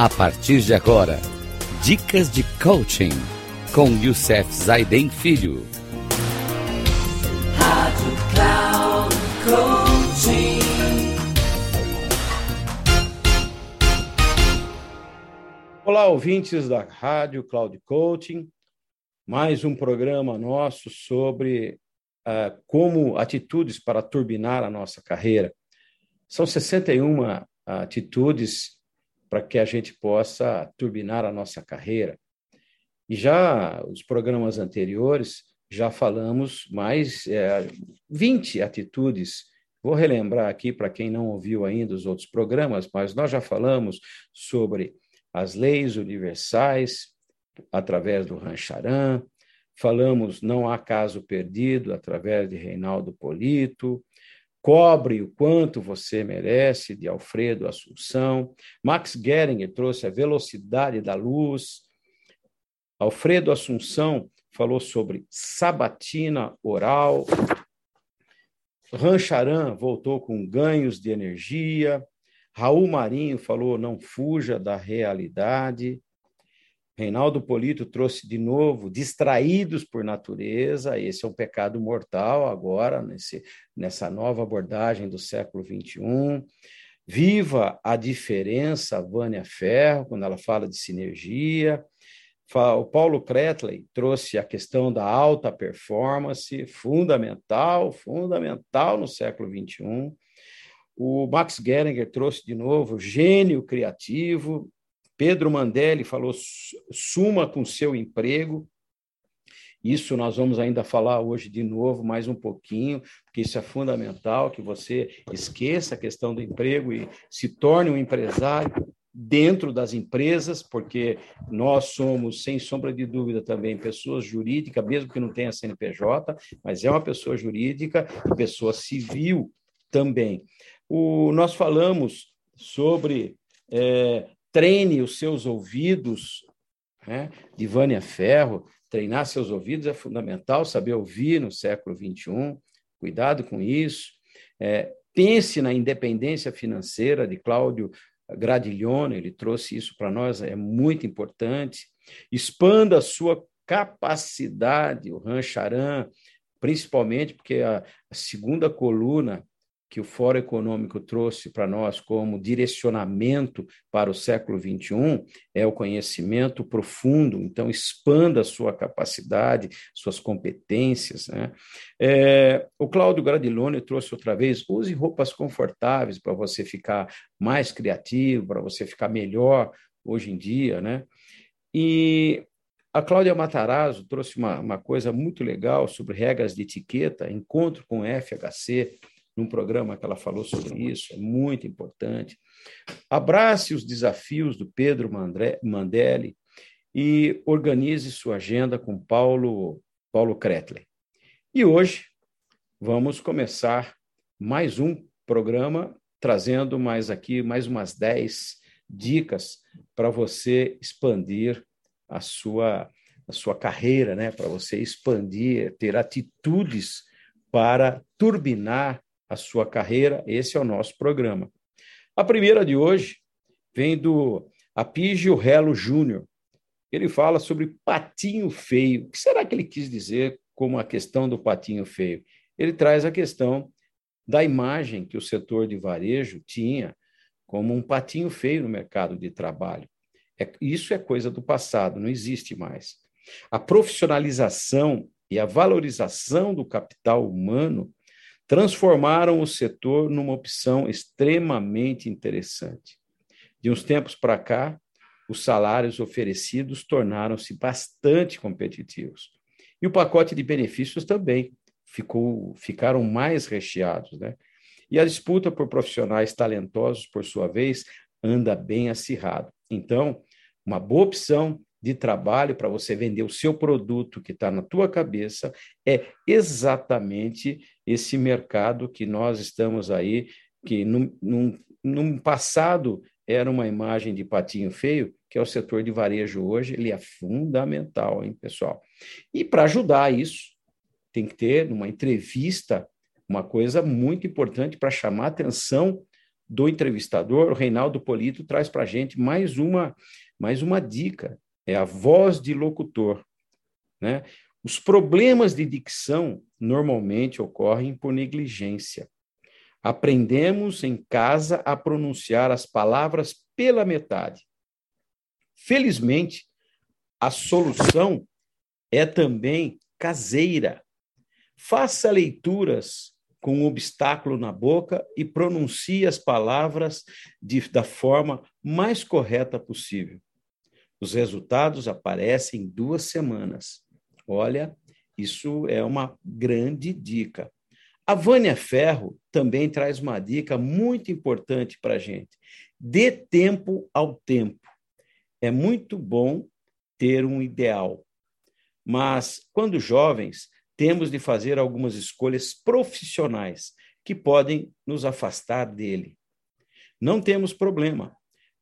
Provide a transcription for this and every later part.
A partir de agora, dicas de coaching com Youssef Zaiden Filho. Rádio Cloud Coaching. Olá, ouvintes da Rádio Cloud Coaching. Mais um programa nosso sobre uh, como atitudes para turbinar a nossa carreira. São 61 atitudes para que a gente possa turbinar a nossa carreira. E já os programas anteriores, já falamos mais é, 20 atitudes. Vou relembrar aqui para quem não ouviu ainda os outros programas, mas nós já falamos sobre as leis universais através do Rancharan, falamos não há caso perdido através de Reinaldo Polito, Cobre o quanto você merece, de Alfredo Assunção. Max Geringer trouxe a velocidade da luz. Alfredo Assunção falou sobre sabatina oral. Rancharan voltou com ganhos de energia. Raul Marinho falou: não fuja da realidade. Reinaldo Polito trouxe de novo distraídos por natureza, esse é um pecado mortal agora, nesse, nessa nova abordagem do século XXI. Viva a diferença, Vânia Ferro, quando ela fala de sinergia. O Paulo Kretley trouxe a questão da alta performance, fundamental, fundamental no século XXI. O Max Geringer trouxe de novo gênio criativo, Pedro Mandelli falou: suma com seu emprego. Isso nós vamos ainda falar hoje de novo, mais um pouquinho, porque isso é fundamental, que você esqueça a questão do emprego e se torne um empresário dentro das empresas, porque nós somos, sem sombra de dúvida, também pessoas jurídicas, mesmo que não tenha CNPJ, mas é uma pessoa jurídica pessoa civil também. O, nós falamos sobre é, treine os seus ouvidos, né? de Vânia Ferro, treinar seus ouvidos é fundamental, saber ouvir no século XXI, cuidado com isso. É, pense na independência financeira de Cláudio Gradiglione, ele trouxe isso para nós, é muito importante. Expanda a sua capacidade, o Rancharan, principalmente porque a segunda coluna que o Fórum Econômico trouxe para nós como direcionamento para o século XXI é o conhecimento profundo, então expanda a sua capacidade, suas competências. Né? É, o Cláudio Gradilone trouxe outra vez, use roupas confortáveis para você ficar mais criativo, para você ficar melhor hoje em dia. Né? E a Cláudia Matarazzo trouxe uma, uma coisa muito legal sobre regras de etiqueta, encontro com FHC, num programa que ela falou sobre isso, é muito importante. Abrace os desafios do Pedro Mandelli e organize sua agenda com Paulo, Paulo Kretley. E hoje vamos começar mais um programa, trazendo mais aqui mais umas 10 dicas para você expandir a sua, a sua carreira, né? para você expandir, ter atitudes para turbinar a sua carreira. Esse é o nosso programa. A primeira de hoje vem do Apígio Relo Júnior. Ele fala sobre patinho feio. O que será que ele quis dizer como a questão do patinho feio? Ele traz a questão da imagem que o setor de varejo tinha como um patinho feio no mercado de trabalho. É, isso é coisa do passado, não existe mais. A profissionalização e a valorização do capital humano transformaram o setor numa opção extremamente interessante. De uns tempos para cá, os salários oferecidos tornaram-se bastante competitivos. E o pacote de benefícios também ficou, ficaram mais recheados. Né? E a disputa por profissionais talentosos, por sua vez, anda bem acirrada. Então, uma boa opção de trabalho para você vender o seu produto que está na tua cabeça é exatamente esse mercado que nós estamos aí, que num passado era uma imagem de patinho feio, que é o setor de varejo hoje, ele é fundamental, hein, pessoal? E para ajudar isso, tem que ter, numa entrevista, uma coisa muito importante para chamar a atenção do entrevistador, o Reinaldo Polito traz para a gente mais uma, mais uma dica: é a voz de locutor. Né? Os problemas de dicção normalmente ocorrem por negligência. Aprendemos em casa a pronunciar as palavras pela metade. Felizmente, a solução é também caseira. Faça leituras com um obstáculo na boca e pronuncie as palavras de, da forma mais correta possível. Os resultados aparecem em duas semanas. Olha, isso é uma grande dica. A Vânia Ferro também traz uma dica muito importante para a gente. Dê tempo ao tempo. É muito bom ter um ideal, mas quando jovens, temos de fazer algumas escolhas profissionais que podem nos afastar dele. Não temos problema.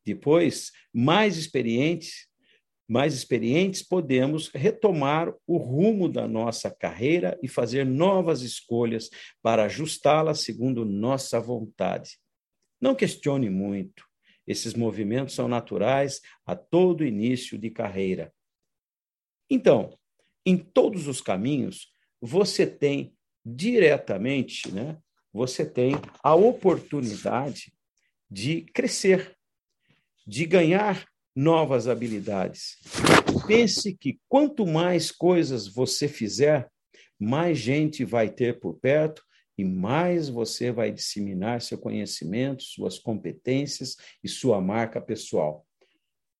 Depois, mais experientes, mais experientes, podemos retomar o rumo da nossa carreira e fazer novas escolhas para ajustá-la segundo nossa vontade. Não questione muito. Esses movimentos são naturais a todo início de carreira. Então, em todos os caminhos, você tem diretamente, né? Você tem a oportunidade de crescer, de ganhar novas habilidades. Pense que quanto mais coisas você fizer, mais gente vai ter por perto e mais você vai disseminar seu conhecimento, suas competências e sua marca pessoal.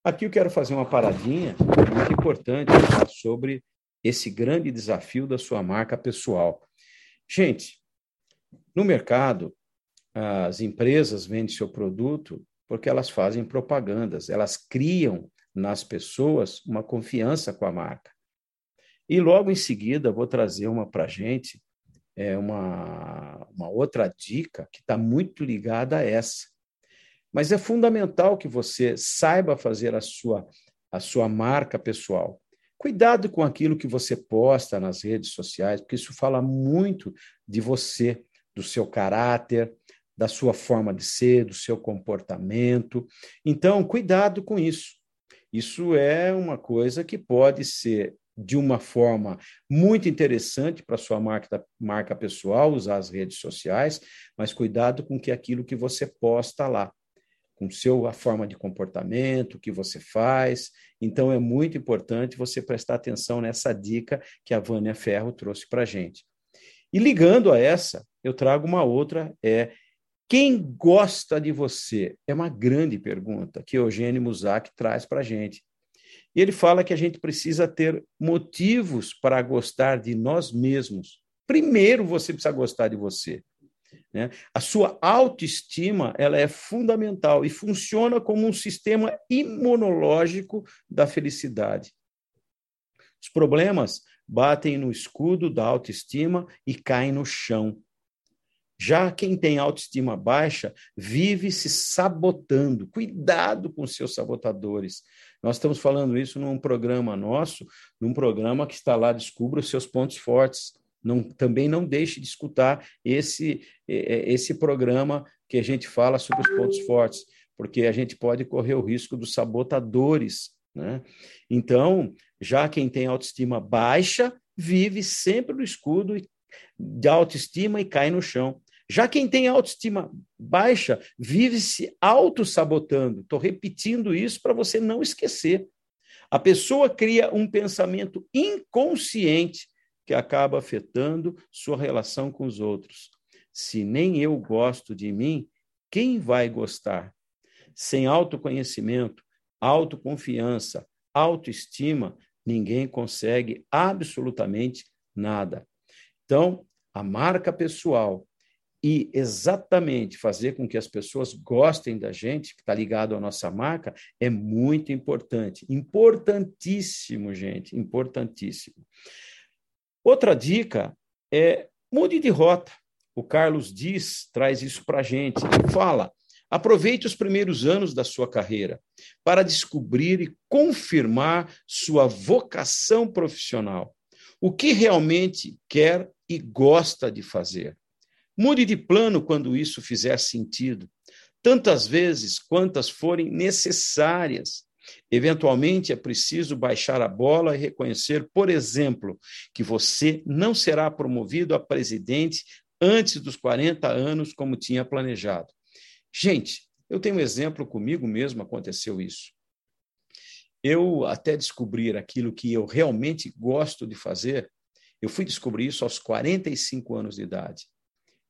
Aqui eu quero fazer uma paradinha muito importante sobre esse grande desafio da sua marca pessoal. Gente, no mercado, as empresas vendem seu produto porque elas fazem propagandas, elas criam nas pessoas uma confiança com a marca. E logo em seguida, vou trazer uma para a gente, é uma, uma outra dica que está muito ligada a essa. Mas é fundamental que você saiba fazer a sua, a sua marca pessoal. Cuidado com aquilo que você posta nas redes sociais, porque isso fala muito de você, do seu caráter, da sua forma de ser, do seu comportamento. Então, cuidado com isso. Isso é uma coisa que pode ser de uma forma muito interessante para sua marca, marca pessoal, usar as redes sociais, mas cuidado com que aquilo que você posta lá com seu a forma de comportamento, o que você faz. Então é muito importante você prestar atenção nessa dica que a Vânia Ferro trouxe para a gente. E ligando a essa, eu trago uma outra, é quem gosta de você? É uma grande pergunta que Eugênio Musak traz para a gente. E ele fala que a gente precisa ter motivos para gostar de nós mesmos. Primeiro, você precisa gostar de você. Né? A sua autoestima ela é fundamental e funciona como um sistema imunológico da felicidade. Os problemas batem no escudo da autoestima e caem no chão. Já quem tem autoestima baixa vive se sabotando. Cuidado com seus sabotadores. Nós estamos falando isso num programa nosso, num programa que está lá Descubra os seus pontos fortes. Não, também não deixe de escutar esse, esse programa que a gente fala sobre os pontos fortes, porque a gente pode correr o risco dos sabotadores. Né? Então, já quem tem autoestima baixa, vive sempre no escudo de autoestima e cai no chão. Já quem tem autoestima baixa, vive se auto-sabotando. Estou repetindo isso para você não esquecer. A pessoa cria um pensamento inconsciente que acaba afetando sua relação com os outros. Se nem eu gosto de mim, quem vai gostar? Sem autoconhecimento, autoconfiança, autoestima, ninguém consegue absolutamente nada. Então, a marca pessoal e exatamente fazer com que as pessoas gostem da gente, que está ligado à nossa marca, é muito importante. Importantíssimo, gente, importantíssimo. Outra dica é mude de rota. O Carlos Diz traz isso para a gente. Fala: aproveite os primeiros anos da sua carreira para descobrir e confirmar sua vocação profissional. O que realmente quer e gosta de fazer. Mude de plano quando isso fizer sentido. tantas vezes quantas forem necessárias. Eventualmente é preciso baixar a bola e reconhecer, por exemplo, que você não será promovido a presidente antes dos 40 anos, como tinha planejado. Gente, eu tenho um exemplo comigo mesmo, aconteceu isso. Eu, até descobrir aquilo que eu realmente gosto de fazer, eu fui descobrir isso aos 45 anos de idade.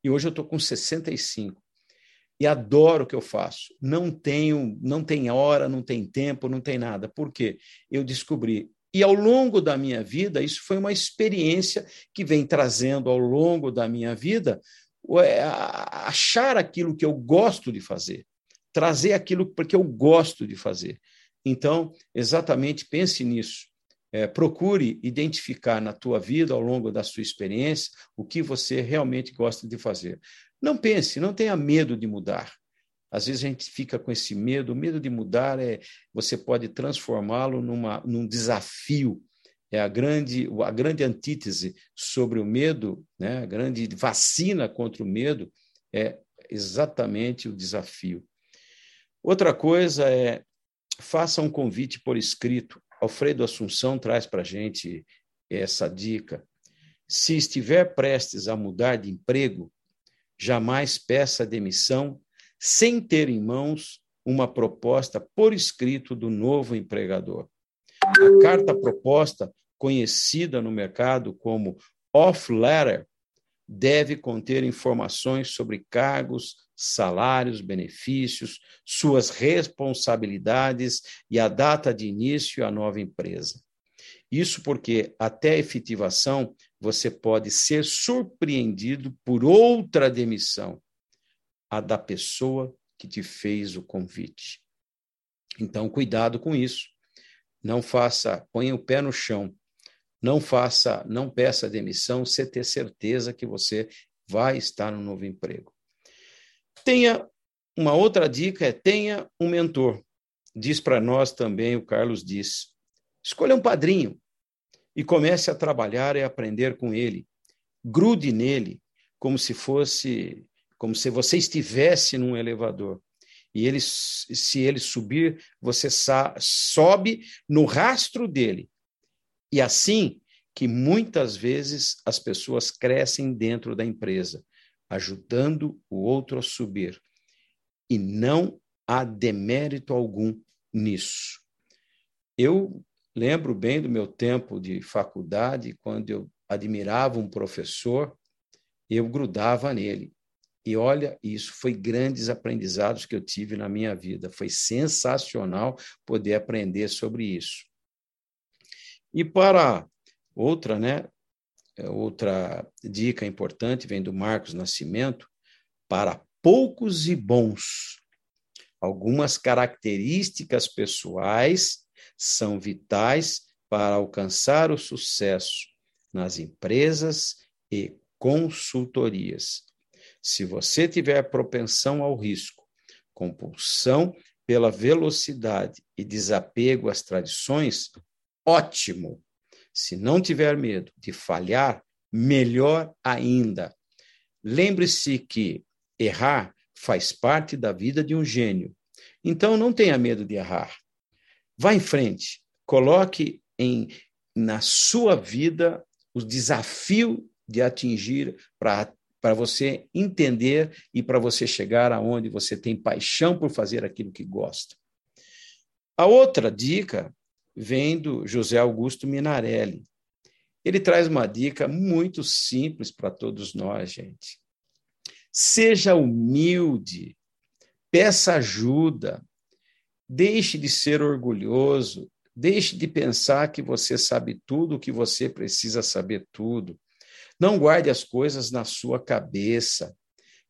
E hoje eu estou com 65 e adoro o que eu faço. Não tenho, não tem hora, não tem tempo, não tem nada. Por quê? Eu descobri. E ao longo da minha vida, isso foi uma experiência que vem trazendo ao longo da minha vida achar aquilo que eu gosto de fazer, trazer aquilo porque eu gosto de fazer. Então, exatamente pense nisso. É, procure identificar na tua vida, ao longo da sua experiência, o que você realmente gosta de fazer. Não pense, não tenha medo de mudar. Às vezes a gente fica com esse medo. O medo de mudar é você pode transformá-lo num desafio. É a grande, a grande antítese sobre o medo, né? a grande vacina contra o medo é exatamente o desafio. Outra coisa é faça um convite por escrito. Alfredo Assunção traz para a gente essa dica. Se estiver prestes a mudar de emprego, jamais peça demissão sem ter em mãos uma proposta por escrito do novo empregador. A carta proposta, conhecida no mercado como off letter, deve conter informações sobre cargos, salários, benefícios, suas responsabilidades e a data de início à nova empresa. Isso porque, até a efetivação, você pode ser surpreendido por outra demissão, a da pessoa que te fez o convite. Então, cuidado com isso. Não faça, ponha o pé no chão. Não faça, não peça demissão sem ter certeza que você vai estar no novo emprego. Tenha uma outra dica é tenha um mentor. Diz para nós também o Carlos diz. Escolha um padrinho e comece a trabalhar e aprender com ele. Grude nele como se fosse, como se você estivesse num elevador. E ele, se ele subir, você sobe no rastro dele. E assim que muitas vezes as pessoas crescem dentro da empresa, ajudando o outro a subir. E não há demérito algum nisso. Eu Lembro bem do meu tempo de faculdade, quando eu admirava um professor, eu grudava nele. E olha, isso foi grandes aprendizados que eu tive na minha vida. Foi sensacional poder aprender sobre isso. E para outra, né, outra dica importante vem do Marcos Nascimento, para poucos e bons. Algumas características pessoais são vitais para alcançar o sucesso nas empresas e consultorias. Se você tiver propensão ao risco, compulsão pela velocidade e desapego às tradições, ótimo. Se não tiver medo de falhar, melhor ainda. Lembre-se que errar faz parte da vida de um gênio. Então não tenha medo de errar. Vá em frente, coloque em na sua vida o desafio de atingir para para você entender e para você chegar aonde você tem paixão por fazer aquilo que gosta. A outra dica vem do José Augusto Minarelli. Ele traz uma dica muito simples para todos nós, gente. Seja humilde, peça ajuda, Deixe de ser orgulhoso, deixe de pensar que você sabe tudo, que você precisa saber tudo. Não guarde as coisas na sua cabeça.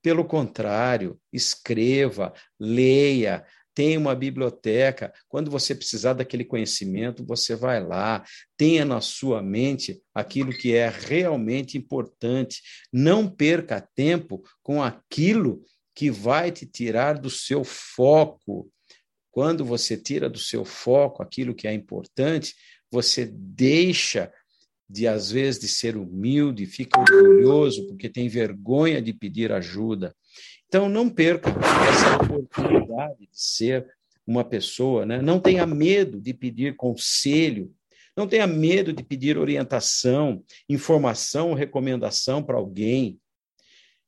Pelo contrário, escreva, leia, tenha uma biblioteca. Quando você precisar daquele conhecimento, você vai lá. Tenha na sua mente aquilo que é realmente importante. Não perca tempo com aquilo que vai te tirar do seu foco. Quando você tira do seu foco aquilo que é importante, você deixa de às vezes de ser humilde, fica orgulhoso porque tem vergonha de pedir ajuda. Então não perca essa oportunidade de ser uma pessoa, né? Não tenha medo de pedir conselho, não tenha medo de pedir orientação, informação, recomendação para alguém.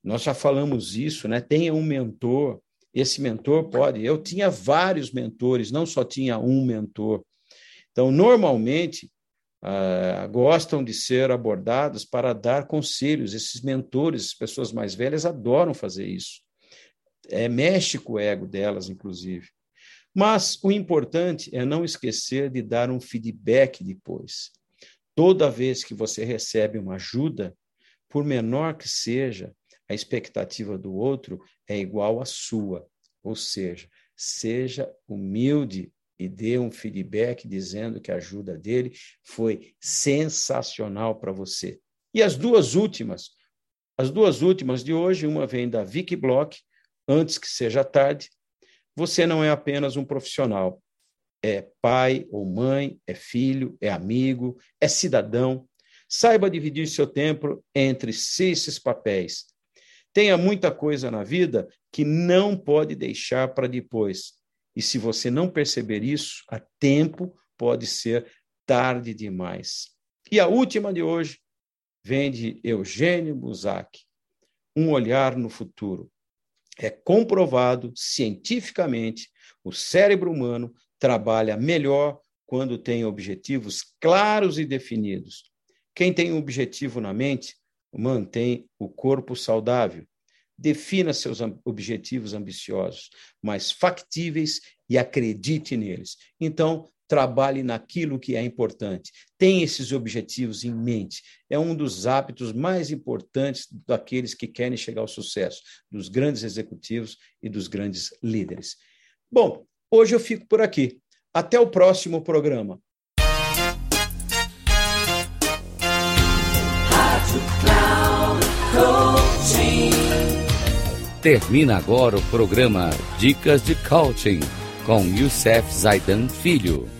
Nós já falamos isso, né? Tenha um mentor. Esse mentor pode. Eu tinha vários mentores, não só tinha um mentor. Então, normalmente, uh, gostam de ser abordados para dar conselhos. Esses mentores, as pessoas mais velhas, adoram fazer isso. É, mexe com o ego delas, inclusive. Mas o importante é não esquecer de dar um feedback depois. Toda vez que você recebe uma ajuda, por menor que seja, a expectativa do outro é igual à sua. Ou seja, seja humilde e dê um feedback dizendo que a ajuda dele foi sensacional para você. E as duas últimas, as duas últimas de hoje, uma vem da Vicky Block, antes que seja tarde. Você não é apenas um profissional, é pai ou mãe, é filho, é amigo, é cidadão. Saiba dividir seu tempo entre esses papéis. Tenha muita coisa na vida que não pode deixar para depois. E se você não perceber isso a tempo, pode ser tarde demais. E a última de hoje vem de Eugênio Buzac, Um olhar no futuro. É comprovado cientificamente o cérebro humano trabalha melhor quando tem objetivos claros e definidos. Quem tem um objetivo na mente mantém o corpo saudável Defina seus objetivos ambiciosos, mas factíveis e acredite neles. Então, trabalhe naquilo que é importante. Tenha esses objetivos em mente. É um dos hábitos mais importantes daqueles que querem chegar ao sucesso, dos grandes executivos e dos grandes líderes. Bom, hoje eu fico por aqui. Até o próximo programa. Termina agora o programa Dicas de Coaching com Youssef Zaidan Filho.